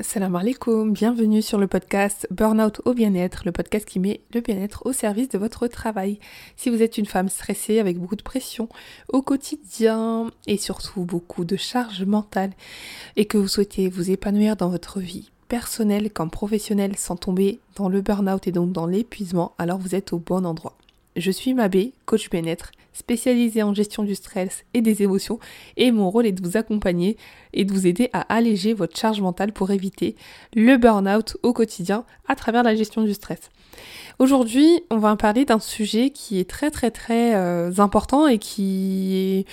Salam alaikum, bienvenue sur le podcast Burnout au bien-être, le podcast qui met le bien-être au service de votre travail. Si vous êtes une femme stressée avec beaucoup de pression au quotidien et surtout beaucoup de charge mentale et que vous souhaitez vous épanouir dans votre vie personnelle comme professionnelle sans tomber dans le burn-out et donc dans l'épuisement, alors vous êtes au bon endroit. Je suis Mabé, coach bien-être, spécialisée en gestion du stress et des émotions, et mon rôle est de vous accompagner et de vous aider à alléger votre charge mentale pour éviter le burn-out au quotidien à travers la gestion du stress. Aujourd'hui, on va parler d'un sujet qui est très très très euh, important et qui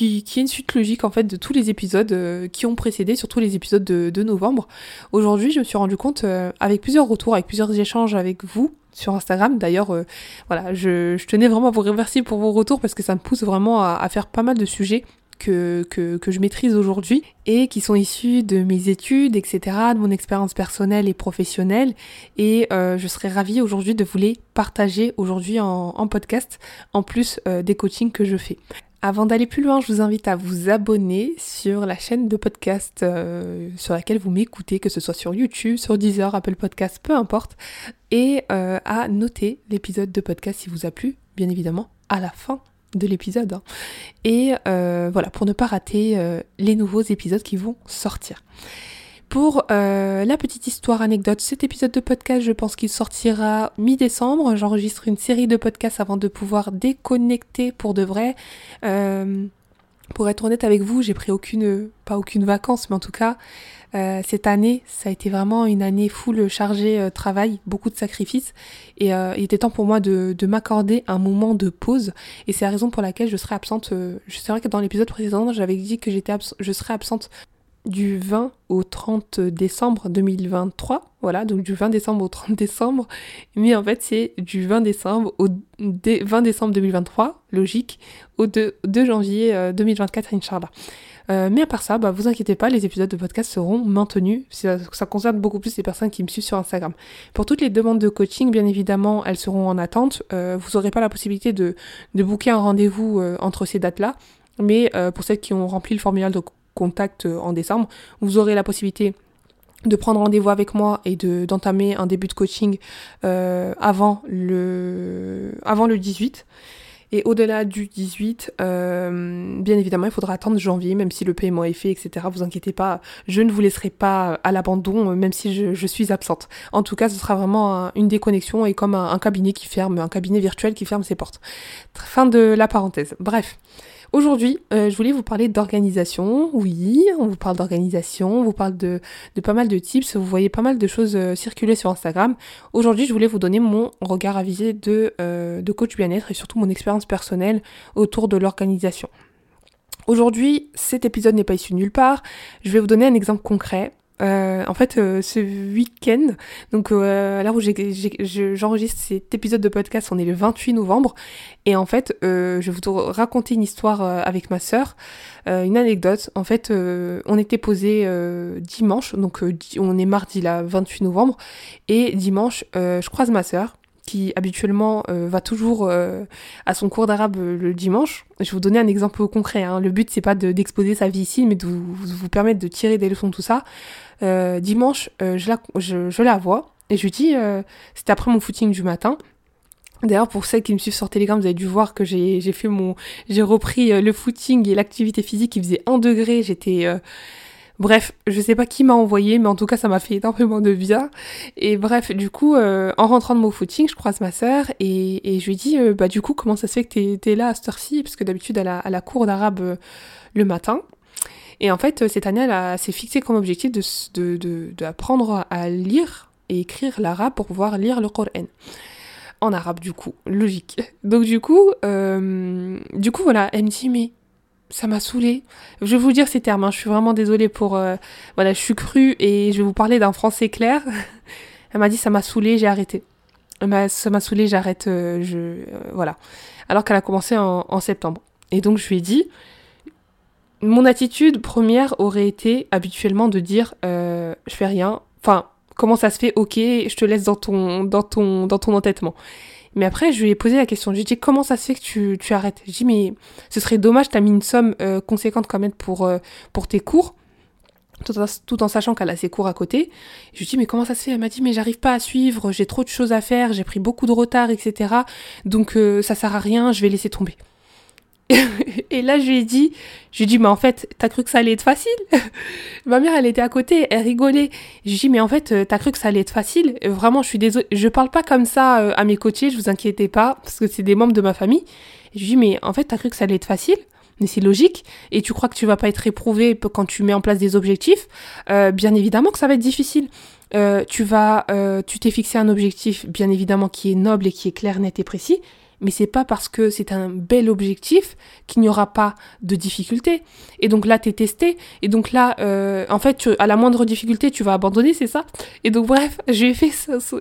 est, une suite logique en fait de tous les épisodes euh, qui ont précédé, surtout les épisodes de, novembre. Aujourd'hui, je me suis rendu compte euh, avec plusieurs retours, avec plusieurs échanges avec vous, sur Instagram. D'ailleurs, voilà, je, tenais vraiment à vous remercier pour vos retours parce que ça me pousse vraiment à, faire pas mal de sujets que, que, je maîtrise aujourd'hui et qui sont issus de mes études, etc., de mon expérience personnelle et professionnelle. Et euh, je serais ravie aujourd'hui de vous les partager aujourd'hui en, podcast, en plus euh, des coachings que je fais. Avant d'aller plus loin, je vous invite à vous abonner sur la chaîne de podcast euh, sur laquelle vous m'écoutez, que ce soit sur YouTube, sur Deezer, Apple Podcast, peu importe, et à noter l'épisode de podcast si vous a plu, bien évidemment, à la fin de l'épisode. Hein. Et euh, voilà, pour ne pas rater les nouveaux épisodes qui vont sortir. Pour euh, la petite histoire anecdote, cet épisode de podcast, je pense qu'il sortira mi-décembre. J'enregistre une série de podcasts avant de pouvoir déconnecter pour de vrai. Euh, pour être honnête avec vous, j'ai pris aucune, pas aucune vacances, mais en tout cas, euh, cette année, ça a été vraiment une année full chargée travail, beaucoup de sacrifices, et il était temps pour moi de, de m'accorder un moment de pause, et c'est la raison pour laquelle je serai absente. c'est vrai que dans l'épisode précédent, j'avais dit que j'étais je serais absente du 20 au 30 décembre 2023. Voilà, donc du 20 décembre au 30 décembre. Mais en fait, c'est du 20 décembre au 20 décembre 2023, logique, au 2, janvier 2024, euh, Inch'Allah. Euh, mais à part ça, bah, vous inquiétez pas, les épisodes de podcast seront maintenus. Ça, concerne beaucoup plus les personnes qui me suivent sur Instagram. Pour toutes les demandes de coaching, bien évidemment, elles seront en attente. Euh, vous n'aurez pas la possibilité de, de booker un rendez-vous entre ces dates-là. Mais pour celles qui ont rempli le formulaire de contact euh, en décembre, vous aurez la possibilité de prendre rendez-vous avec moi et de d'entamer un début de coaching euh, avant le avant le 18 et au-delà du 18, euh, bien évidemment, il faudra attendre janvier, même si le paiement est fait, etc. Vous inquiétez pas, je ne vous laisserai pas à l'abandon, même si je, suis absente. En tout cas, ce sera vraiment une déconnexion et comme un cabinet qui ferme, un cabinet virtuel qui ferme ses portes. Fin de la parenthèse. Bref. Aujourd'hui, euh, je voulais vous parler d'organisation. Oui, on vous parle d'organisation, on vous parle de, pas mal de tips, vous voyez pas mal de choses euh, circuler sur Instagram. Aujourd'hui, je voulais vous donner mon regard avisé de, euh, de coach bien-être et surtout mon expérience personnelle autour de l'organisation. Aujourd'hui, cet épisode n'est pas issu nulle part. Je vais vous donner un exemple concret. Euh, en fait, euh, ce week-end, donc euh, à l'heure où j'enregistre cet épisode de podcast, on est le 28 novembre, et en fait, je vais vous raconter une histoire avec ma sœur, une anecdote. En fait, on était posé dimanche, donc on est mardi là, 28 novembre, et dimanche, je croise ma sœur qui habituellement euh, va toujours euh, à son cours d'arabe euh, le dimanche. Je vais vous donner un exemple concret. Hein. Le but c'est pas d'exposer sa vie ici, mais de vous, vous, permettre de tirer des leçons tout ça. dimanche, je, la, je, je, la vois et je lui dis, c'était après mon footing du matin. D'ailleurs, pour celles qui me suivent sur Telegram, vous avez dû voir que j'ai fait mon, j'ai repris le footing et l'activité physique qui faisait 1 degré. J'étais Bref, je sais pas qui m'a envoyé, mais en tout cas, ça m'a fait énormément de bien. Et bref, du coup, euh, en rentrant de mon footing, je croise ma sœur et, je lui dis, euh, bah du coup, comment ça se fait que t'es es là à cette heure-ci? Parce que d'habitude, elle a, la cour d'arabe euh, le matin. Et en fait, cette année, elle s'est fixée comme objectif d'apprendre de, à lire et écrire l'arabe pour pouvoir lire le Coran en arabe du coup, logique. Donc du coup, du coup voilà, elle me dit mais ça m'a saoulé. Je vais vous dire ces termes, hein. je suis vraiment désolée pour... Euh, voilà, je suis crue et je vais vous parler d'un français clair. Elle m'a dit ça m'a saoulé, j'ai arrêté. Ça m'a saoulé, j'arrête, euh, je... Euh, voilà. Alors qu'elle a commencé en, septembre. Et donc je lui ai dit, mon attitude première aurait été habituellement de dire je fais rien. Enfin, comment ça se fait? Ok, je te laisse dans ton, dans ton, dans ton entêtement. Mais après, je lui ai posé la question. Je lui ai dit, comment ça se fait que tu, tu arrêtes? J'ai dit, mais ce serait dommage, tu as mis une somme euh, conséquente quand même pour, euh, pour tes cours. tout en, sachant qu'elle a ses cours à côté. Je lui dis mais comment ça se fait? Elle m'a dit mais j'arrive pas à suivre, j'ai trop de choses à faire, j'ai pris beaucoup de retard, etc. Donc euh, ça sert à rien, je vais laisser tomber. Et là je lui ai dit, je lui ai dit mais en fait t'as cru que ça allait être facile? Ma mère elle était à côté, elle rigolait. Je lui ai dit mais en fait euh, t'as cru que ça allait être facile? Vraiment je suis désolée, je parle pas comme ça euh, à mes coachés, je vous inquiétez pas parce que c'est des membres de ma famille. je lui ai dit mais en fait t'as cru que ça allait être facile? Mais c'est logique. Et tu crois que tu vas pas être éprouvé quand tu mets en place des objectifs? Euh, Bien évidemment que ça va être difficile. Tu vas, tu t'es fixé un objectif, bien évidemment, qui est noble et qui est clair, net et précis mais c'est pas parce que c'est un bel objectif qu'il n'y aura pas de difficulté. Et donc là, tu es testé. Et donc là, euh, en fait, à la moindre difficulté, tu vas abandonner, c'est ça? Et donc bref, j'ai fait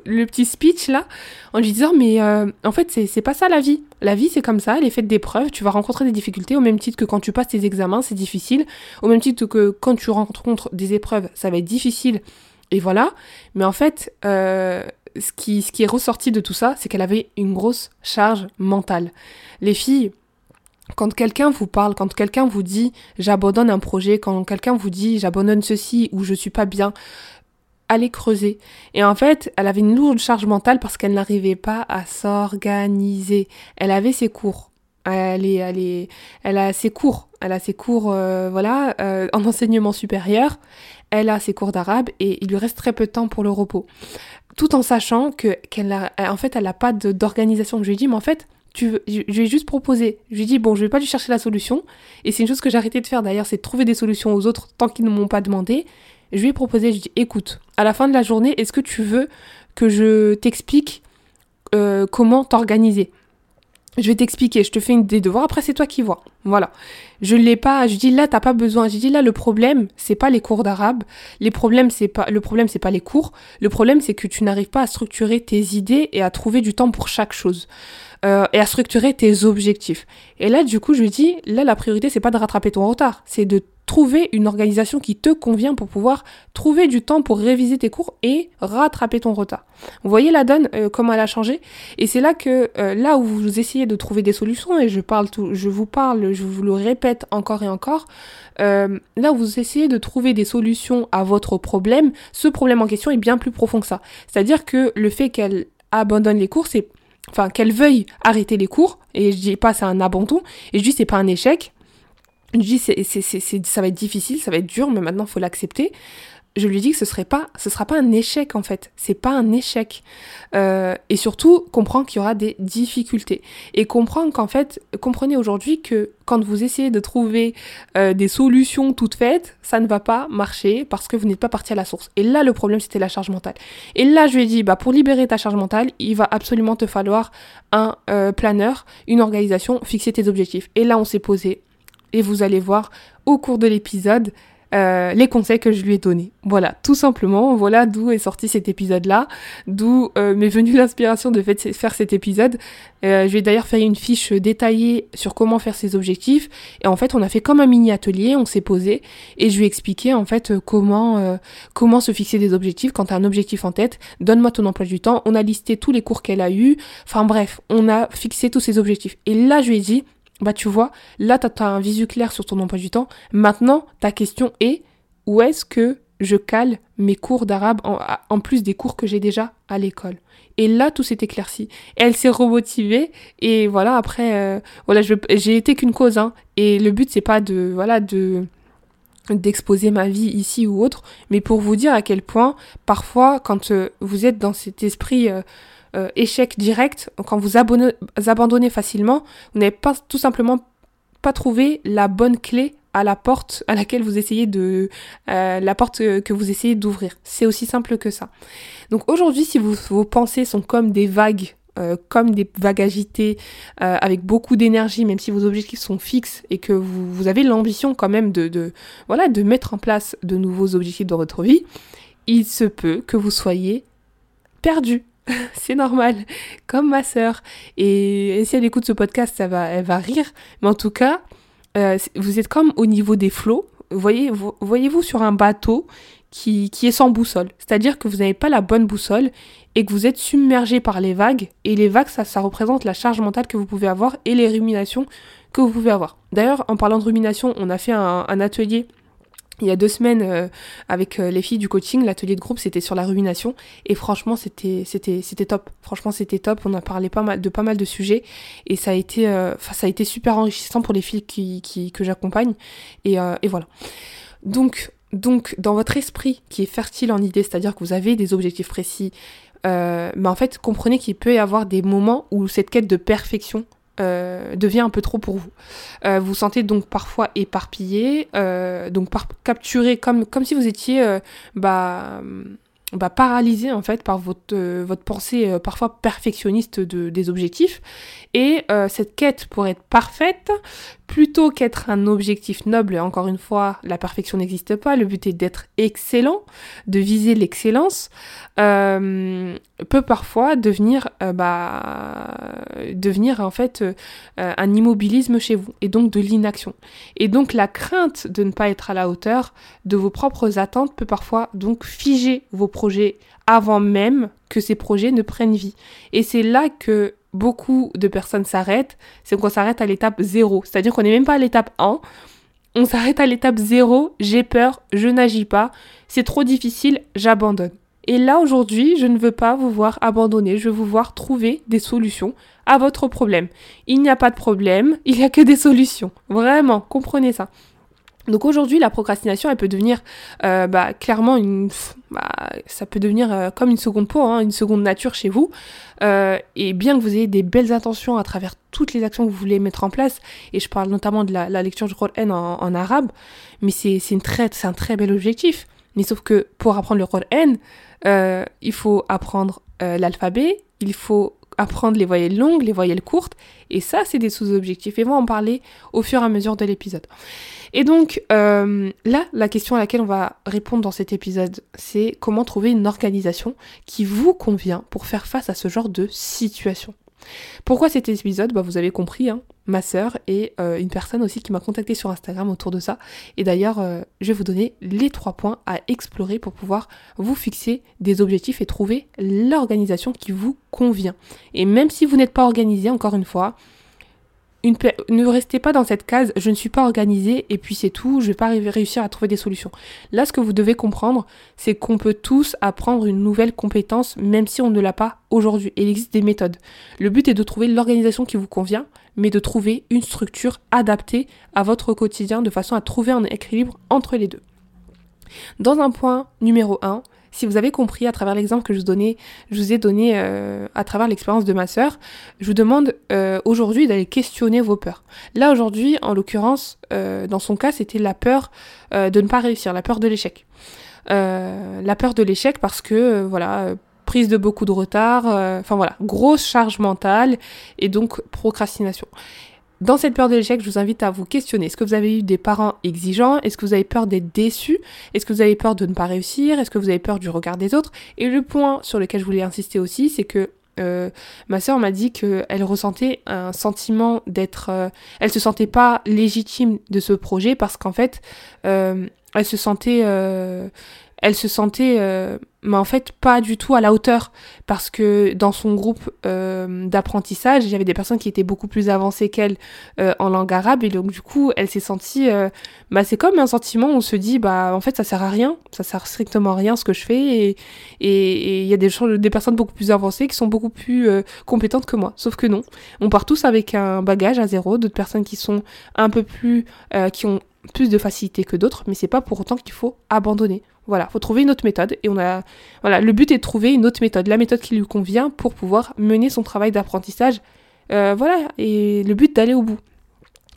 le petit speech là en lui disant, mais euh, en fait, c'est pas ça la vie. La vie, c'est comme ça, elle est faite d'épreuves. Tu vas rencontrer des difficultés au même titre que quand tu passes tes examens, c'est difficile. Au même titre que quand tu rencontres des épreuves, ça va être difficile. Et voilà. Mais en fait, euh, ce qui, est ressorti de tout ça, c'est qu'elle avait une grosse charge mentale. Les filles, quand quelqu'un vous parle, quand quelqu'un vous dit j'abandonne un projet, quand quelqu'un vous dit j'abandonne ceci ou je suis pas bien, allez creuser. Et en fait, elle avait une lourde charge mentale parce qu'elle n'arrivait pas à s'organiser. Elle avait ses cours. Elle elle a ses cours. Elle a ses cours, euh, voilà, euh, en enseignement supérieur. Elle a ses cours d'arabe et il lui reste très peu de temps pour le repos tout en sachant que qu'elle en fait, elle n'a pas d'organisation. Je lui ai dit, mais en fait, tu je, lui ai juste proposé. Je lui ai dit, bon, je vais pas lui chercher la solution. Et c'est une chose que j'ai arrêté de faire d'ailleurs, c'est de trouver des solutions aux autres tant qu'ils ne m'ont pas demandé. Je lui ai proposé, je lui ai dit, écoute, à la fin de la journée, est-ce que tu veux que je t'explique euh, comment t'organiser? Je vais t'expliquer, je te fais une des devoirs, après c'est toi qui vois. Voilà. Je l'ai pas, je dis là t'as pas besoin. Je dis là le problème c'est pas les cours d'arabe, les problèmes c'est pas le problème c'est pas les cours, le problème c'est que tu n'arrives pas à structurer tes idées et à trouver du temps pour chaque chose. Euh, et à structurer tes objectifs. Et là, du coup, je dis, là, la priorité, c'est pas de rattraper ton retard, c'est de trouver une organisation qui te convient pour pouvoir trouver du temps pour réviser tes cours et rattraper ton retard. Vous voyez la donne, euh, comment elle a changé? Et c'est là que, euh, là où vous essayez de trouver des solutions, et je parle tout, je vous parle, je vous le répète encore et encore, là où vous essayez de trouver des solutions à votre problème, ce problème en question est bien plus profond que ça. C'est-à-dire que le fait qu'elle abandonne les cours, c'est enfin qu'elle veuille arrêter les cours, et je dis pas c'est un abandon, et je dis c'est pas un échec, je dis c'est, c'est, c'est, ça va être difficile, ça va être dur, mais maintenant faut l'accepter je lui dis que ce serait pas, sera pas un échec en fait. C'est pas un échec. Euh, et surtout, comprendre qu'il y aura des difficultés. Et comprendre qu'en fait, comprenez aujourd'hui que quand vous essayez de trouver euh, des solutions toutes faites, ça ne va pas marcher parce que vous n'êtes pas parti à la source. Et là, le problème, c'était la charge mentale. Et là, je lui ai dit, bah, pour libérer ta charge mentale, il va absolument te falloir un euh, planeur, une organisation, fixer tes objectifs. Et là, on s'est posé. Et vous allez voir au cours de l'épisode, euh, les conseils que je lui ai donnés. Voilà, tout simplement, voilà d'où est sorti cet épisode-là, d'où euh, m'est venue l'inspiration de faire cet épisode. Euh, je vais d'ailleurs faire une fiche détaillée sur comment faire ses objectifs. Et en fait, on a fait comme un mini atelier, on s'est posé et je lui ai expliqué en fait comment comment se fixer des objectifs. Quand tu as un objectif en tête, donne-moi ton emploi du temps. On a listé tous les cours qu'elle a eu. Enfin bref, on a fixé tous ses objectifs. Et là, je lui ai dit, bah tu vois, là tu as un visu clair sur ton emploi du temps. Maintenant, ta question est où est-ce que je cale mes cours d'arabe en, plus des cours que j'ai déjà à l'école? Et là, tout s'est éclairci. Elle s'est remotivée et voilà. Après, euh, j'ai été qu'une cause. Hein, et le but c'est pas de voilà de d'exposer ma vie ici ou autre, mais pour vous dire à quel point parfois quand euh, vous êtes dans cet esprit euh, euh, échec direct, quand vous abandonnez facilement, vous n'avez pas tout simplement pas trouvé la bonne clé à la porte à laquelle vous essayez de euh, la porte que vous essayez d'ouvrir. C'est aussi simple que ça. Donc aujourd'hui, si vos pensées sont comme des vagues euh, comme des vagues agitées, avec beaucoup d'énergie, même si vos objectifs sont fixes et que vous, avez l'ambition quand même de, de, voilà, de mettre en place de nouveaux objectifs dans votre vie, il se peut que vous soyez perdu. c'est normal, comme ma sœur. Et, si elle écoute ce podcast, ça va, elle va rire. Mais en tout cas, euh, vous êtes comme au niveau des flots. Voyez, voyez-vous sur un bateau qui, qui est sans boussole. C'est-à-dire que vous n'avez pas la bonne boussole et que vous êtes submergé par les vagues. Et les vagues, ça, représente la charge mentale que vous pouvez avoir et les ruminations que vous pouvez avoir. D'ailleurs, en parlant de rumination, on a fait un atelier il y a deux semaines euh, avec euh, les filles du coaching, l'atelier de groupe c'était sur la rumination et franchement c'était top. Franchement c'était top. On a parlé pas mal de pas mal de sujets et ça a été euh, ça a été super enrichissant pour les filles qui, qui que j'accompagne et, et voilà. Donc donc dans votre esprit qui est fertile en idées, c'est-à-dire que vous avez des objectifs précis, mais en fait comprenez qu'il peut y avoir des moments où cette quête de perfection euh, devient un peu trop pour vous. Euh, vous sentez donc parfois éparpillé, euh, donc capturé comme, si vous étiez bah, bah, paralysé en fait par votre, pensée parfois perfectionniste de, des objectifs. Et cette quête pour être parfaite plutôt qu'être un objectif noble, encore une fois, la perfection n'existe pas, le but est d'être excellent, de viser l'excellence, euh, peut parfois devenir, euh, bah, en fait euh, un immobilisme chez vous, et donc de l'inaction. Et donc la crainte de ne pas être à la hauteur de vos propres attentes peut parfois donc figer vos projets avant même que ces projets ne prennent vie. Et c'est là que beaucoup de personnes s'arrêtent, c'est qu'on s'arrête à l'étape 0. C'est-à-dire qu'on n'est même pas à l'étape 1. On s'arrête à l'étape 0, j'ai peur, je n'agis pas, c'est trop difficile, j'abandonne. Et là aujourd'hui, je ne veux pas vous voir abandonner, je veux vous voir trouver des solutions à votre problème. Il n'y a pas de problème, il n'y a que des solutions. Vraiment, comprenez ça. Donc aujourd'hui, la procrastination, elle peut devenir euh, bah, clairement une, bah, ça peut devenir euh, comme une seconde peau, hein, une seconde nature chez vous. Euh, et bien que vous ayez des belles intentions à travers toutes les actions que vous voulez mettre en place, et je parle notamment de la, lecture du Coran en, en arabe, mais c'est une très, c'est un très bel objectif. Mais sauf que pour apprendre le Coran, il faut apprendre l'alphabet, il faut apprendre les voyelles longues, les voyelles courtes, et ça, c'est des sous-objectifs. Et on va en parler au fur et à mesure de l'épisode. Et donc, euh, là, la question à laquelle on va répondre dans cet épisode, c'est comment trouver une organisation qui vous convient pour faire face à ce genre de situation. Pourquoi cet épisode? Bah, Vous avez compris, hein, ma sœur et euh, une personne aussi qui m'a contacté sur Instagram autour de ça. Et d'ailleurs, euh, je vais vous donner les trois points à explorer pour pouvoir vous fixer des objectifs et trouver l'organisation qui vous convient. Et même si vous n'êtes pas organisé, encore une fois, ne restez pas dans cette case je ne suis pas organisé et puis c'est tout, je vais pas réussir à trouver des solutions. Là, ce que vous devez comprendre, c'est qu'on peut tous apprendre une nouvelle compétence même si on ne l'a pas aujourd'hui. Il existe des méthodes. Le but est de trouver l'organisation qui vous convient, mais de trouver une structure adaptée à votre quotidien de façon à trouver un équilibre entre les deux. Dans un point numéro 1, si vous avez compris à travers l'exemple que je vous, donnais, je vous ai donné euh, à travers l'expérience de ma sœur, je vous demande euh, aujourd'hui d'aller questionner vos peurs. Là aujourd'hui, en l'occurrence, euh, dans son cas, c'était la peur de ne pas réussir, la peur de l'échec. la peur de l'échec parce que voilà prise de beaucoup de retard, enfin voilà, grosse charge mentale et donc procrastination. Dans cette peur de l'échec, je vous invite à vous questionner. Est-ce que vous avez eu des parents exigeants? Est-ce que vous avez peur d'être déçu Est-ce que vous avez peur de ne pas réussir? Est-ce que vous avez peur du regard des autres? Et le point sur lequel je voulais insister aussi, c'est que euh, ma sœur m'a dit qu'elle ressentait un sentiment d'être... Euh, elle se sentait pas légitime de ce projet parce qu'en fait, euh, elle se sentait elle se sentait, euh, mais en fait, pas du tout à la hauteur. Parce que dans son groupe euh, d'apprentissage, il y avait des personnes qui étaient beaucoup plus avancées qu'elle euh, en langue arabe. Et donc, du coup, elle s'est sentie. bah, c'est comme un sentiment où on se dit, bah, en fait, ça sert à rien. Ça sert strictement à rien ce que je fais. Et il y a des, des personnes beaucoup plus avancées qui sont beaucoup plus compétentes que moi. Sauf que non. On part tous avec un bagage à zéro. D'autres personnes qui sont un peu plus. qui ont plus de facilité que d'autres, mais c'est pas pour autant qu'il faut abandonner. Voilà, faut trouver une autre méthode et on a voilà, le but est de trouver une autre méthode, la méthode qui lui convient pour pouvoir mener son travail d'apprentissage. Euh, voilà, et le but d'aller au bout.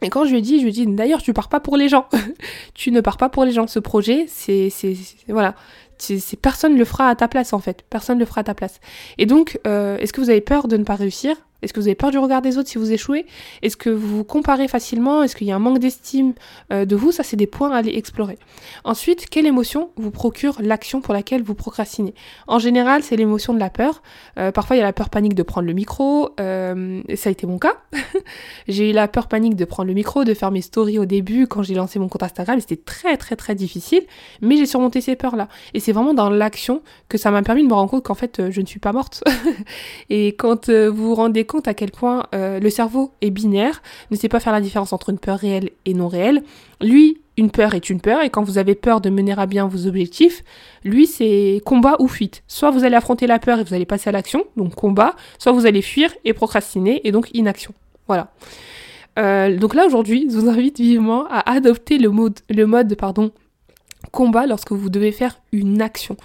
Et quand je lui ai dit, je lui ai dit d'ailleurs, tu pars pas pour les gens. tu ne pars pas pour les gens. Ce projet, c'est c'est voilà, c'est personne le fera à ta place en fait. Personne le fera à ta place. Et donc, euh, est-ce que vous avez peur de ne pas réussir? Est-ce que vous avez peur du regard des autres si vous échouez? Est-ce que vous vous comparez facilement? Est-ce qu'il y a un manque d'estime euh, de vous? Ça, c'est des points à aller explorer. Ensuite, quelle émotion vous procure l'action pour laquelle vous procrastinez? En général, c'est l'émotion de la peur. Euh, parfois, il y a la peur panique de prendre le micro. Euh, ça a été mon cas. j'ai eu la peur panique de prendre le micro, de faire mes stories au début quand j'ai lancé mon compte Instagram. C'était très, très, très difficile. Mais j'ai surmonté ces peurs-là. Et c'est vraiment dans l'action que ça m'a permis de me rendre compte qu'en fait, je ne suis pas morte. Et quand vous vous compte à quel point euh, le cerveau est binaire, ne sait pas faire la différence entre une peur réelle et non réelle. Lui, une peur est une peur, et quand vous avez peur de mener à bien vos objectifs, lui, c'est combat ou fuite. Soit vous allez affronter la peur et vous allez passer à l'action, donc combat, soit vous allez fuir et procrastiner, et donc inaction. Voilà. Euh, donc là, aujourd'hui, je vous invite vivement à adopter le mode, le mode pardon, combat lorsque vous devez faire une action.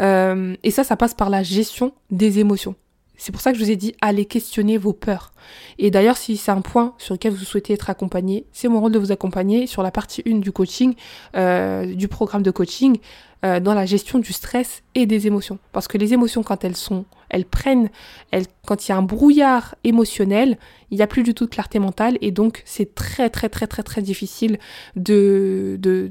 Euh, et ça, ça passe par la gestion des émotions. C'est pour ça que je vous ai dit, allez questionner vos peurs. Et d'ailleurs, si c'est un point sur lequel vous souhaitez être accompagné, c'est mon rôle de vous accompagner sur la partie 1 du coaching, euh, du programme de coaching, euh, dans la gestion du stress et des émotions. Parce que les émotions, quand elles sont, elles prennent, elles, quand il y a un brouillard émotionnel, il n'y a plus du tout de clarté mentale et donc c'est très très très très très difficile de, de,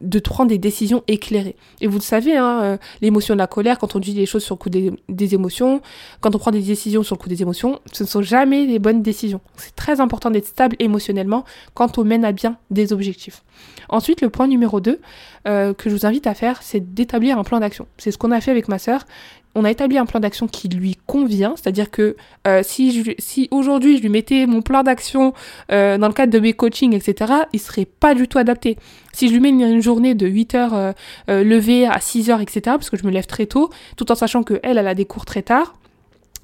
de prendre des décisions éclairées. Et vous le savez, hein, euh, l'émotion de la colère, quand on dit les choses sur le coup des, des, émotions, quand on prend des décisions sur le coup des émotions, ce ne sont jamais les bonnes décisions. C'est très important d'être stable émotionnellement quand on mène à bien des objectifs. Ensuite, le point numéro 2 euh, que je vous invite à faire, c'est d'établir un plan d'action. C'est ce qu'on a fait avec ma sœur on a établi un plan d'action qui lui convient, c'est-à-dire que euh, si, aujourd'hui je lui mettais mon plan d'action euh, dans le cadre de mes coachings, etc., il serait pas du tout adapté. Si je lui mets une, journée de 8 heures euh, levée à 6 heures, etc., parce que je me lève très tôt, tout en sachant que elle, elle a des cours très tard,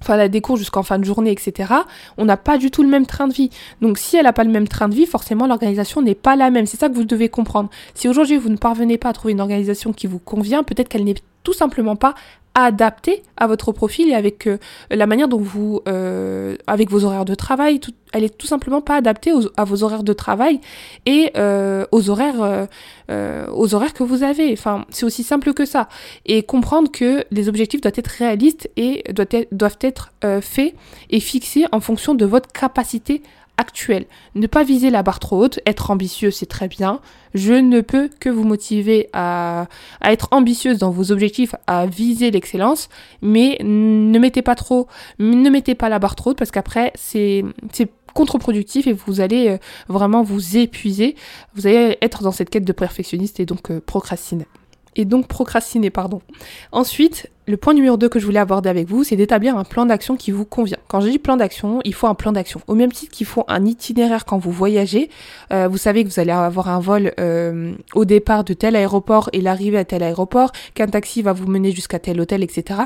enfin elle a des cours jusqu'en fin de journée, etc., on n'a pas du tout le même train de vie. Donc si elle n'a pas le même train de vie, forcément l'organisation n'est pas la même. C'est ça que vous devez comprendre. Si aujourd'hui vous ne parvenez pas à trouver une organisation qui vous convient, peut-être qu'elle n'est tout simplement pas adaptée à votre profil et avec euh, la manière dont vous, euh, avec vos horaires de travail, elle est tout simplement pas adaptée à vos horaires de travail et euh, aux horaires, aux horaires que vous avez. Enfin, c'est aussi simple que ça. Et comprendre que les objectifs doivent être réalistes et doivent doivent être faits et fixés en fonction de votre capacité actuelle. Ne pas viser la barre trop haute, être ambitieux, c'est très bien. Je ne peux que vous motiver à, à, être ambitieuse dans vos objectifs, à viser l'excellence, mais ne mettez pas trop, ne mettez pas la barre trop haute parce qu'après c'est contre-productif et vous allez euh, vraiment vous épuiser. Vous allez être dans cette quête de perfectionniste et donc euh, procrastiner et donc procrastiner, pardon. Ensuite, le point numéro 2 que je voulais aborder avec vous, c'est d'établir un plan d'action qui vous convient. Quand je dis plan d'action, il faut un plan d'action. Au même titre qu'il faut un itinéraire quand vous voyagez, euh, vous savez que vous allez avoir un vol euh, au départ de tel aéroport et l'arrivée à tel aéroport, qu'un taxi va vous mener jusqu'à tel hôtel, etc.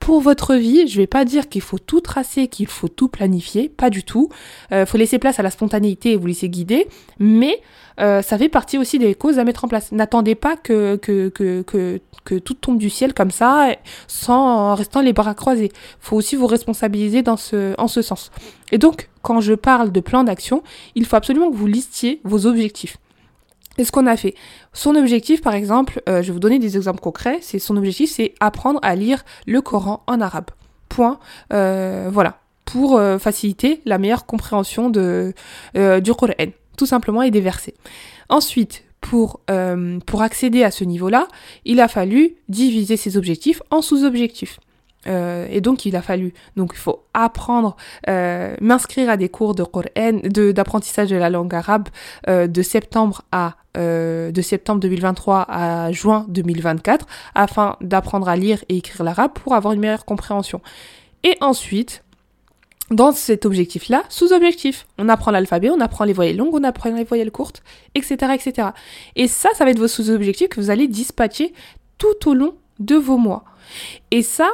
Pour votre vie, je vais pas dire qu'il faut tout tracer, qu'il faut tout planifier, pas du tout. Il euh, faut laisser place à la spontanéité et vous laisser guider, mais euh, ça fait partie aussi des causes à mettre en place. N'attendez pas que, que, que, que, que tout tombe du ciel comme ça, sans restant les bras croisés. faut aussi vous responsabiliser dans ce, en ce sens. Et donc, quand je parle de plan d'action, il faut absolument que vous listiez vos objectifs. Et ce qu'on a fait. Son objectif, par exemple, euh, je vais vous donner des exemples concrets. C'est son objectif, c'est apprendre à lire le Coran en arabe. Point. Euh, voilà. Pour euh, faciliter la meilleure compréhension de, du Coran tout simplement, et des versets. Ensuite, pour, euh, pour accéder à ce niveau-là, il a fallu diviser ses objectifs en sous-objectifs. Euh, et donc il a fallu, donc il faut apprendre, euh, m'inscrire à des cours de d'apprentissage de, la langue arabe de septembre à de septembre 2023 à juin 2024 afin d'apprendre à lire et écrire l'arabe pour avoir une meilleure compréhension. Et ensuite, dans cet objectif-là, sous-objectif. On apprend l'alphabet, on apprend les voyelles longues, on apprend les voyelles courtes, etc. etc. Et ça, ça va être vos sous-objectifs que vous allez dispatcher tout au long de vos mois. Et ça,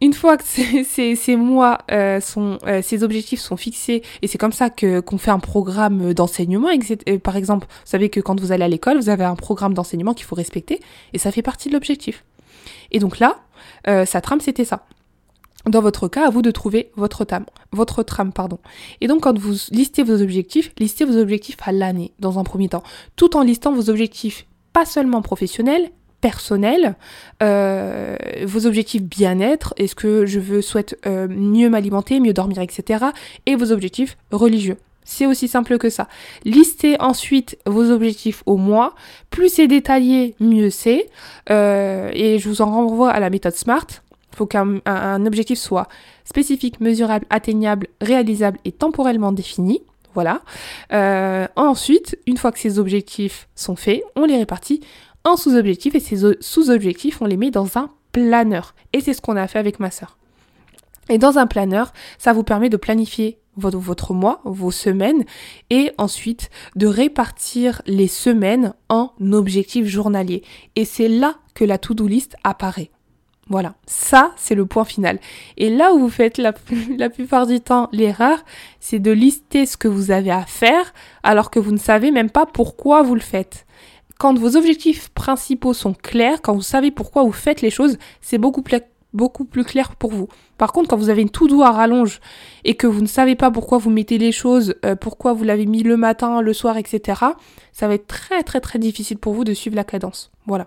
une fois que ces, mois euh, sont, euh, ces objectifs sont fixés, et c'est comme ça que qu'on fait un programme d'enseignement. Euh, par exemple, vous savez que quand vous allez à l'école, vous avez un programme d'enseignement qu'il faut respecter, et ça fait partie de l'objectif. Et donc là, sa trame, c'était ça. Dans votre cas, à vous de trouver votre trame, votre trame, pardon. Et donc, quand vous listez vos objectifs, listez vos objectifs à l'année, dans un premier temps, tout en listant vos objectifs, pas seulement professionnels, personnels, euh, vos objectifs bien-être, est-ce que je veux, souhaite euh, mieux m'alimenter, mieux dormir, etc. Et vos objectifs religieux. C'est aussi simple que ça. Listez ensuite vos objectifs au mois. Plus c'est détaillé, mieux c'est. Euh, et je vous en renvoie à la méthode SMART faut qu'un objectif soit spécifique, mesurable, atteignable, réalisable et temporellement défini. Voilà. Euh, ensuite, une fois que ces objectifs sont faits, on les répartit en sous-objectifs et ces sous-objectifs, on les met dans un planeur. Et c'est ce qu'on a fait avec ma sœur. Et dans un planeur, ça vous permet de planifier votre, votre mois, vos semaines, et ensuite de répartir les semaines en objectifs journaliers. Et c'est là que la to-do list apparaît. Voilà, ça c'est le point final. Et là où vous faites la, plupart du temps l'erreur, c'est de lister ce que vous avez à faire alors que vous ne savez même pas pourquoi vous le faites. Quand vos objectifs principaux sont clairs, quand vous savez pourquoi vous faites les choses, c'est beaucoup plus, beaucoup plus clair pour vous. Par contre, quand vous avez une tout doux à rallonge et que vous ne savez pas pourquoi vous mettez les choses, euh, pourquoi vous l'avez mis le matin, le soir, etc., ça va être très très très difficile pour vous de suivre la cadence. Voilà.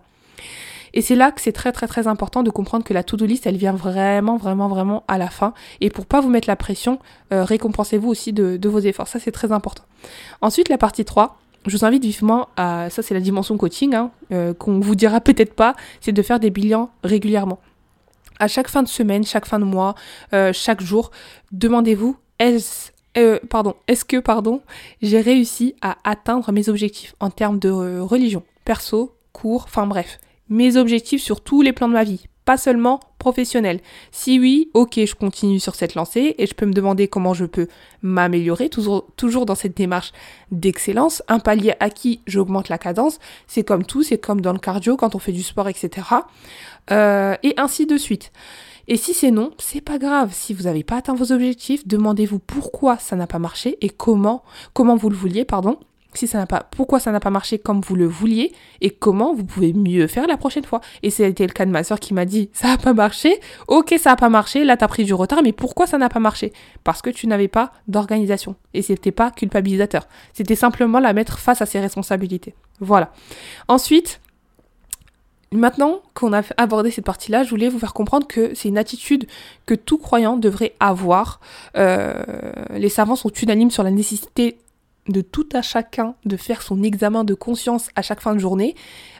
Et c'est là que c'est très très très important de comprendre que la to-do list, elle vient vraiment vraiment vraiment à la fin. Et pour pas vous mettre la pression, euh, récompensez-vous aussi de, vos efforts. Ça, c'est très important. Ensuite, la partie 3, je vous invite vivement à, ça c'est la dimension coaching, hein, euh, qu'on vous dira peut-être pas, c'est de faire des bilans régulièrement. À chaque fin de semaine, chaque fin de mois, euh, chaque jour, demandez-vous, est-ce euh, pardon, est-ce que pardon, j'ai réussi à atteindre mes objectifs en termes de euh, religion, perso, cours, enfin bref, mes objectifs sur tous les plans de ma vie, pas seulement professionnel. Si oui, ok, je continue sur cette lancée et je peux me demander comment je peux m'améliorer, toujours, dans cette démarche d'excellence. Un palier acquis, j'augmente la cadence. C'est comme tout, c'est comme dans le cardio quand on fait du sport, etc. Euh, et ainsi de suite. Et si c'est non, c'est pas grave. Si vous n'avez pas atteint vos objectifs, demandez-vous pourquoi ça n'a pas marché et comment, comment vous le vouliez, pardon si ça n'a pas, pourquoi ça n'a pas marché comme vous le vouliez et comment vous pouvez mieux faire la prochaine fois. Et c'était le cas de ma soeur qui m'a dit ça n'a pas marché, ok ça n'a pas marché, là t'as pris du retard, mais pourquoi ça n'a pas marché? Parce que tu n'avais pas d'organisation et c'était pas culpabilisateur. C'était simplement la mettre face à ses responsabilités. Voilà. Ensuite, Maintenant qu'on a abordé cette partie-là, je voulais vous faire comprendre que c'est une attitude que tout croyant devrait avoir. Euh, les savants sont unanimes sur la nécessité de tout à chacun de faire son examen de conscience à chaque fin de journée.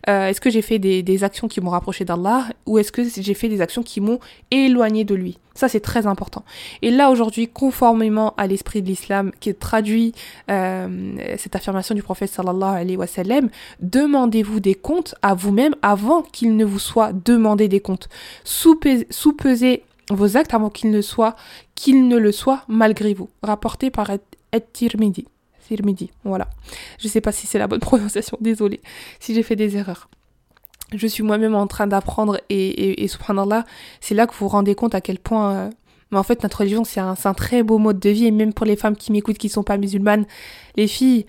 Euh, est-ce que j'ai fait des, actions qui m'ont rapproché d'Allah ou est-ce que j'ai fait des actions qui m'ont éloigné de lui? Ça c'est très important. Et là aujourd'hui, conformément à l'esprit de l'islam qui traduit euh, cette affirmation du prophète sallallahu alayhi wa sallam, demandez-vous des comptes à vous-même avant qu'il ne vous soit demandé des comptes. Sous-pesez vos actes avant qu'il ne soit qu'il ne le soit malgré vous. Rapporté par Et-Tirmidhi midi. Voilà. Je sais pas si c'est la bonne prononciation, désolée si j'ai fait des erreurs. Je suis moi-même en train d'apprendre et, et, et subhanallah, c'est là que vous vous rendez compte à quel point euh, mais en fait, notre religion, c'est un, très beau mode de vie. Et même pour les femmes qui m'écoutent, qui sont pas musulmanes, les filles,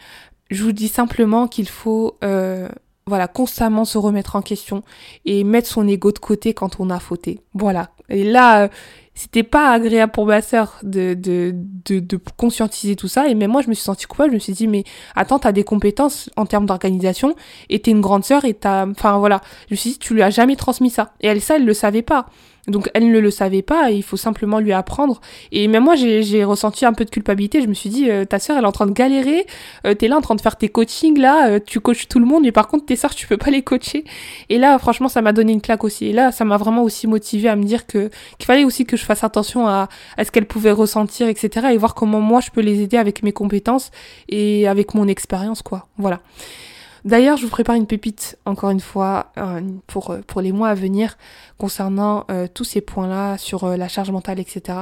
je vous dis simplement qu'il faut, euh, voilà, constamment se remettre en question et mettre son ego de côté quand on a fauté. Voilà. Et là, euh, c'était pas agréable pour ma sœur de, de, de, de, conscientiser tout ça. Et même moi, je me suis sentie coupable. Je me suis dit, mais attends, t'as des compétences en termes d'organisation et t'es une grande sœur et t'as, enfin voilà. Je me suis dit, tu lui as jamais transmis ça. Et elle, ça, elle le savait pas. Donc elle ne le savait pas, il faut simplement lui apprendre. Et même moi, j'ai ressenti un peu de culpabilité. Je me suis dit, euh, ta sœur, elle est en train de galérer. Euh, t'es là en train de faire tes coachings là, euh, tu coaches tout le monde, mais par contre tes sœurs, tu peux pas les coacher. Et là, franchement, ça m'a donné une claque aussi. Et là, ça m'a vraiment aussi motivé à me dire que qu'il fallait aussi que je fasse attention à, à ce qu'elles pouvaient ressentir, etc. Et voir comment moi je peux les aider avec mes compétences et avec mon expérience, quoi. Voilà. D'ailleurs, je vous prépare une pépite, encore une fois, euh, pour, euh, pour les mois à venir, concernant euh, tous ces points-là, sur la charge mentale, etc.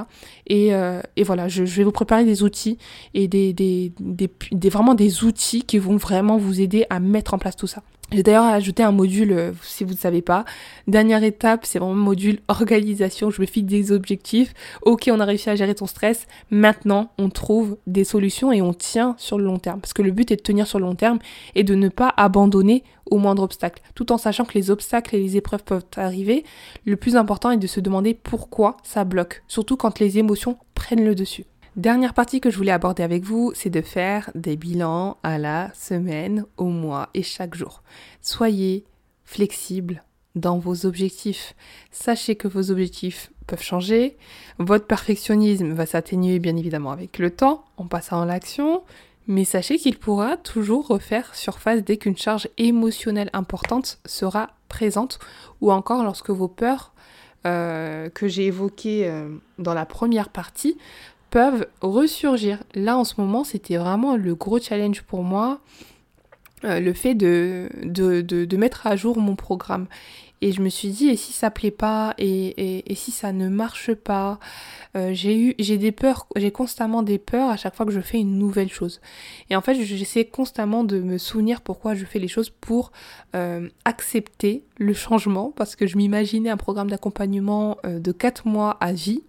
Et, et voilà, je, vais vous préparer des outils et des, des, des, vraiment des outils qui vont vraiment vous aider à mettre en place tout ça. J'ai d'ailleurs ajouté un module, euh, si vous ne savez pas. Dernière étape, c'est vraiment le module organisation. Je me fixe des objectifs. Ok, on a réussi à gérer ton stress. Maintenant, on trouve des solutions et on tient sur le long terme. Parce que le but est de tenir sur le long terme et de ne pas abandonner au moindre obstacle. Tout en sachant que les obstacles et les épreuves peuvent arriver, le plus important est de se demander pourquoi ça bloque. Surtout quand les émotions prennent le dessus. Dernière partie que je voulais aborder avec vous, c'est de faire des bilans à la semaine, au mois et chaque jour. Soyez flexible dans vos objectifs. Sachez que vos objectifs peuvent changer. Votre perfectionnisme va s'atténuer bien évidemment avec le temps en passant à l'action. Mais sachez qu'il pourra toujours refaire surface dès qu'une charge émotionnelle importante sera présente ou encore lorsque vos peurs euh, que j'ai évoquées euh, dans la première partie peuvent ressurgir. Là, en ce moment, c'était vraiment le gros challenge pour moi, euh, le fait de, de, de, mettre à jour mon programme. Et je me suis dit, et si ça plaît pas, et, et, si ça ne marche pas, euh, j'ai eu, j'ai des peurs, j'ai constamment des peurs à chaque fois que je fais une nouvelle chose. Et en fait, j'essaie constamment de me souvenir pourquoi je fais les choses pour euh, accepter le changement, parce que je m'imaginais un programme d'accompagnement de 4 mois à vie,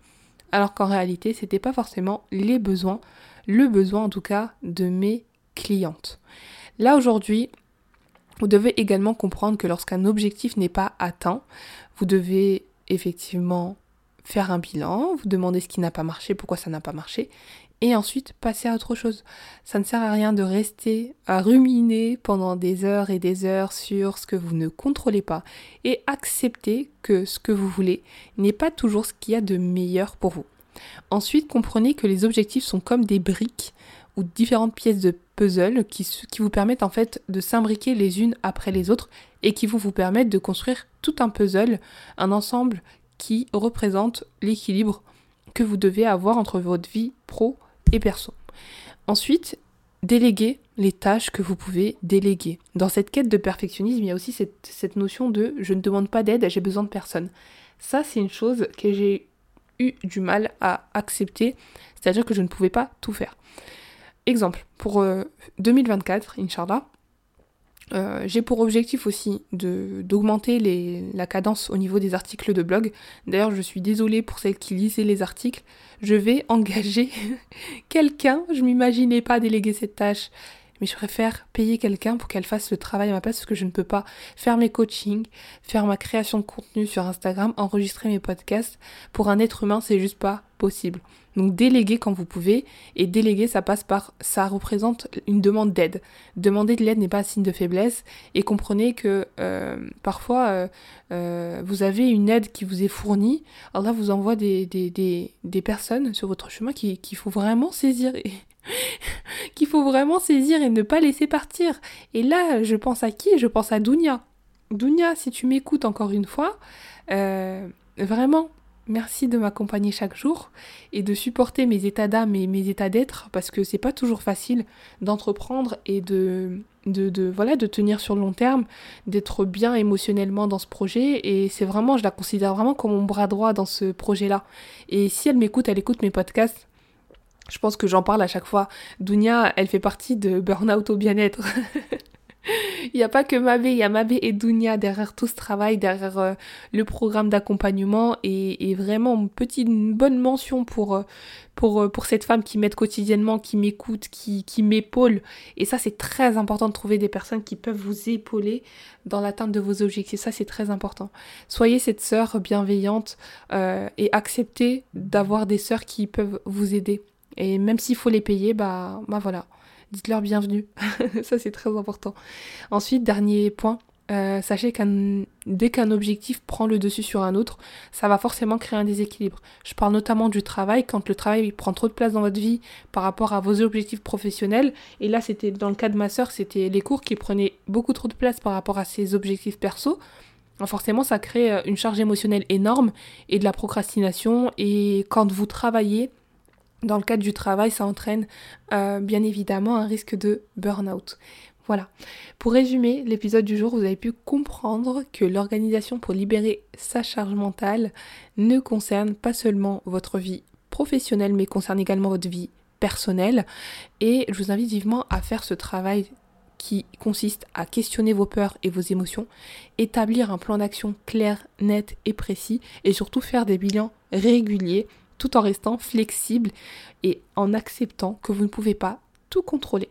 alors qu'en réalité, c'était pas forcément les besoins, le besoin en tout cas de mes clientes. Là aujourd'hui, vous devez également comprendre que lorsqu'un objectif n'est pas atteint, vous devez effectivement faire un bilan, vous demander ce qui n'a pas marché, pourquoi ça n'a pas marché, et ensuite passer à autre chose. Ça ne sert à rien de rester à ruminer pendant des heures et des heures sur ce que vous ne contrôlez pas et accepter que ce que vous voulez n'est pas toujours ce qu'il y a de meilleur pour vous. Ensuite, comprenez que les objectifs sont comme des briques ou différentes pièces de puzzle qui, vous permettent en fait de s'imbriquer les unes après les autres et qui vous permettre de construire tout un puzzle, un ensemble qui représente l'équilibre que vous devez avoir entre votre vie pro et perso. Ensuite, déléguer les tâches que vous pouvez déléguer. Dans cette quête de perfectionnisme, il y a aussi cette, notion de je ne demande pas d'aide, j'ai besoin de personne. Ça, c'est une chose que j'ai eu du mal à accepter, c'est-à-dire que je ne pouvais pas tout faire. Exemple, pour 2024, euh, Inch'Allah, euh, j'ai pour objectif aussi d'augmenter la cadence au niveau des articles de blog. D'ailleurs, je suis désolée pour celles qui lisaient les articles. Je vais engager quelqu'un. Je m'imaginais pas déléguer cette tâche mais je préfère payer quelqu'un pour qu'elle fasse le travail à ma place parce que je ne peux pas faire mes coachings, faire ma création de contenu sur Instagram, enregistrer mes podcasts. Pour un être humain, c'est juste pas possible. Donc déléguer quand vous pouvez et déléguer ça passe par ça représente une demande d'aide. Demander de l'aide n'est pas un signe de faiblesse et comprenez que euh, parfois euh, euh, vous avez une aide qui vous est fournie, Allah vous envoie des, des, des, des personnes sur votre chemin qu'il faut vraiment saisir qu'il faut vraiment saisir et ne pas laisser partir. Et là, je pense à qui? Je pense à Dounia. Dounia, si tu m'écoutes encore une fois, vraiment, merci de m'accompagner chaque jour et de supporter mes états d'âme et mes états d'être parce que c'est pas toujours facile d'entreprendre et de, de, voilà, de tenir sur le long terme, d'être bien émotionnellement dans ce projet et c'est vraiment, je la considère vraiment comme mon bras droit dans ce projet-là. Et si elle m'écoute, elle écoute mes podcasts, je pense que j'en parle à chaque fois. Dounia, elle fait partie de Burnout au bien-être. il n'y a pas que Mabé, il y a Mabé et Dounia derrière tout ce travail, derrière euh, le programme d'accompagnement et, vraiment une petite bonne mention pour, euh, pour, euh, pour cette femme qui m'aide quotidiennement, qui m'écoute, qui, qui m'épaule. Et ça, c'est très important de trouver des personnes qui peuvent vous épauler dans l'atteinte de vos objectifs. Ça, c'est très important. Soyez cette sœur bienveillante et acceptez d'avoir des sœurs qui peuvent vous aider. Et même s'il faut les payer, bah, bah voilà, dites-leur bienvenue. ça c'est très important. Ensuite, dernier point, euh, sachez qu'un dès qu'un objectif prend le dessus sur un autre, ça va forcément créer un déséquilibre. Je parle notamment du travail, quand le travail prend trop de place dans votre vie par rapport à vos objectifs professionnels. Et là, c'était dans le cas de ma soeur, c'était les cours qui prenaient beaucoup trop de place par rapport à ses objectifs perso. Forcément, ça crée euh, une charge émotionnelle énorme et de la procrastination. Et quand vous travaillez, dans le cadre du travail, ça entraîne euh, bien évidemment un risque de burn-out. Voilà. Pour résumer l'épisode du jour, vous avez pu comprendre que l'organisation pour libérer sa charge mentale ne concerne pas seulement votre vie professionnelle, mais concerne également votre vie personnelle. Et je vous invite vivement à faire ce travail qui consiste à questionner vos peurs et vos émotions, établir un plan d'action clair, net et précis, et surtout faire des bilans réguliers tout en restant flexible et en acceptant que vous ne pouvez pas tout contrôler.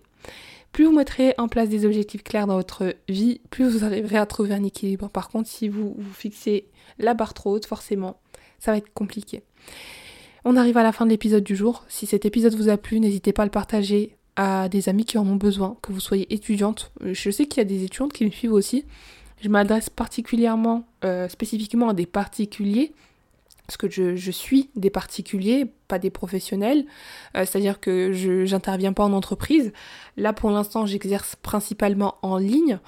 Plus vous mettrez en place des objectifs clairs dans votre vie, plus vous arriverez à trouver un équilibre. Par contre, si vous vous fixez la barre trop haute, forcément, ça va être compliqué. On arrive à la fin de l'épisode du jour. Si cet épisode vous a plu, n'hésitez pas à le partager à des amis qui en ont besoin, que vous soyez étudiante. Je sais qu'il y a des étudiantes qui me suivent aussi. Je m'adresse particulièrement, euh, spécifiquement à des particuliers parce que je, suis des particuliers, pas des professionnels, euh, c'est-à-dire que je n'interviens pas en entreprise. Là, pour l'instant, j'exerce principalement en ligne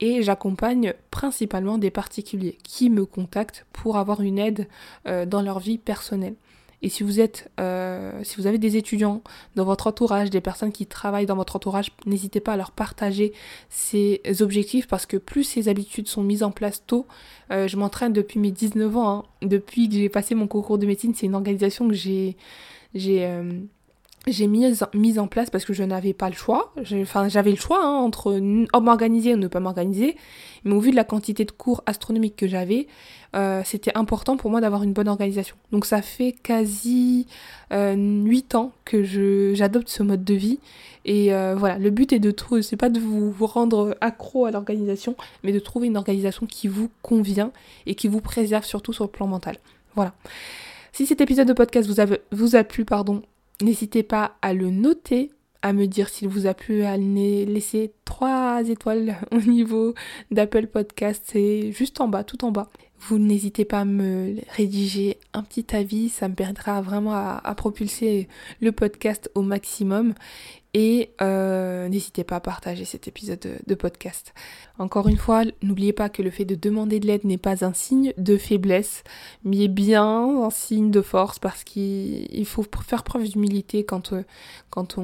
et j'accompagne principalement des particuliers qui me contactent pour avoir une aide euh, dans leur vie personnelle. Et si vous êtes, euh, si vous avez des étudiants dans votre entourage, des personnes qui travaillent dans votre entourage, n'hésitez pas à leur partager ces objectifs parce que plus ces habitudes sont mises en place tôt, euh, je m'entraîne depuis mes 19 ans, hein. depuis que j'ai passé mon concours de médecine, c'est une organisation que j'ai, j'ai j'ai mis, en place parce que je n'avais pas le choix. Enfin, j'avais le choix hein, entre m'organiser ou ne pas m'organiser. Mais au vu de la quantité de cours astronomiques que j'avais, euh, c'était important pour moi d'avoir une bonne organisation. Donc ça fait quasi euh, 8 ans que j'adopte ce mode de vie. Et euh, voilà, le but est de trouver, c'est pas de vous, vous rendre accro à l'organisation, mais de trouver une organisation qui vous convient et qui vous préserve surtout sur le plan mental. Voilà. Si cet épisode de podcast vous vous a plu, pardon, N'hésitez pas à le noter, à me dire s'il vous a plu, à laisser 3 étoiles au niveau d'Apple Podcast, c'est juste en bas, tout en bas. Vous n'hésitez pas à me rédiger un petit avis, ça me permettra vraiment à, propulser le podcast au maximum. Et euh, n'hésitez pas à partager cet épisode de, podcast. Encore une fois, n'oubliez pas que le fait de demander de l'aide n'est pas un signe de faiblesse, mais bien un signe de force parce qu'il faut faire preuve d'humilité quand, euh, quand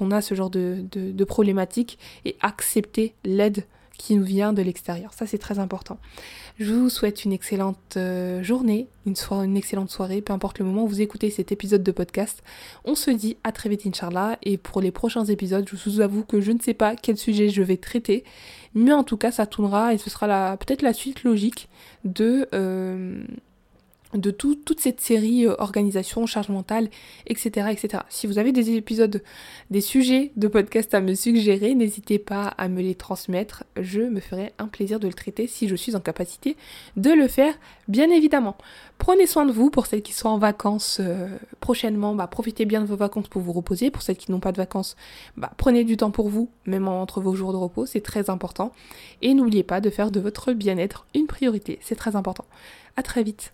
on a ce genre de, de, de problématique et accepter l'aide qui nous vient de l'extérieur. Ça, c'est très important. Je vous souhaite une excellente euh, journée, une, une excellente soirée, peu importe le moment où vous écoutez cet épisode de podcast. On se dit à très vite, Inch'Allah. Et pour les prochains épisodes, je vous avoue que je ne sais pas quel sujet je vais traiter. Mais en tout cas, ça tournera et ce sera peut-être la suite logique de... Euh, de toute cette série euh, organisation, charge mentale, etc., etc. Si vous avez des épisodes, des sujets de podcast à me suggérer, n'hésitez pas à me les transmettre. Je me ferai un plaisir de le traiter si je suis en capacité de le faire, bien évidemment. Prenez soin de vous pour celles qui sont en vacances euh, prochainement. Bah, profitez bien de vos vacances pour vous reposer. Pour celles qui n'ont pas de vacances, bah, prenez du temps pour vous, même entre vos jours de repos, c'est très important. Et n'oubliez pas de faire de votre bien-être une priorité, c'est très important. À très vite.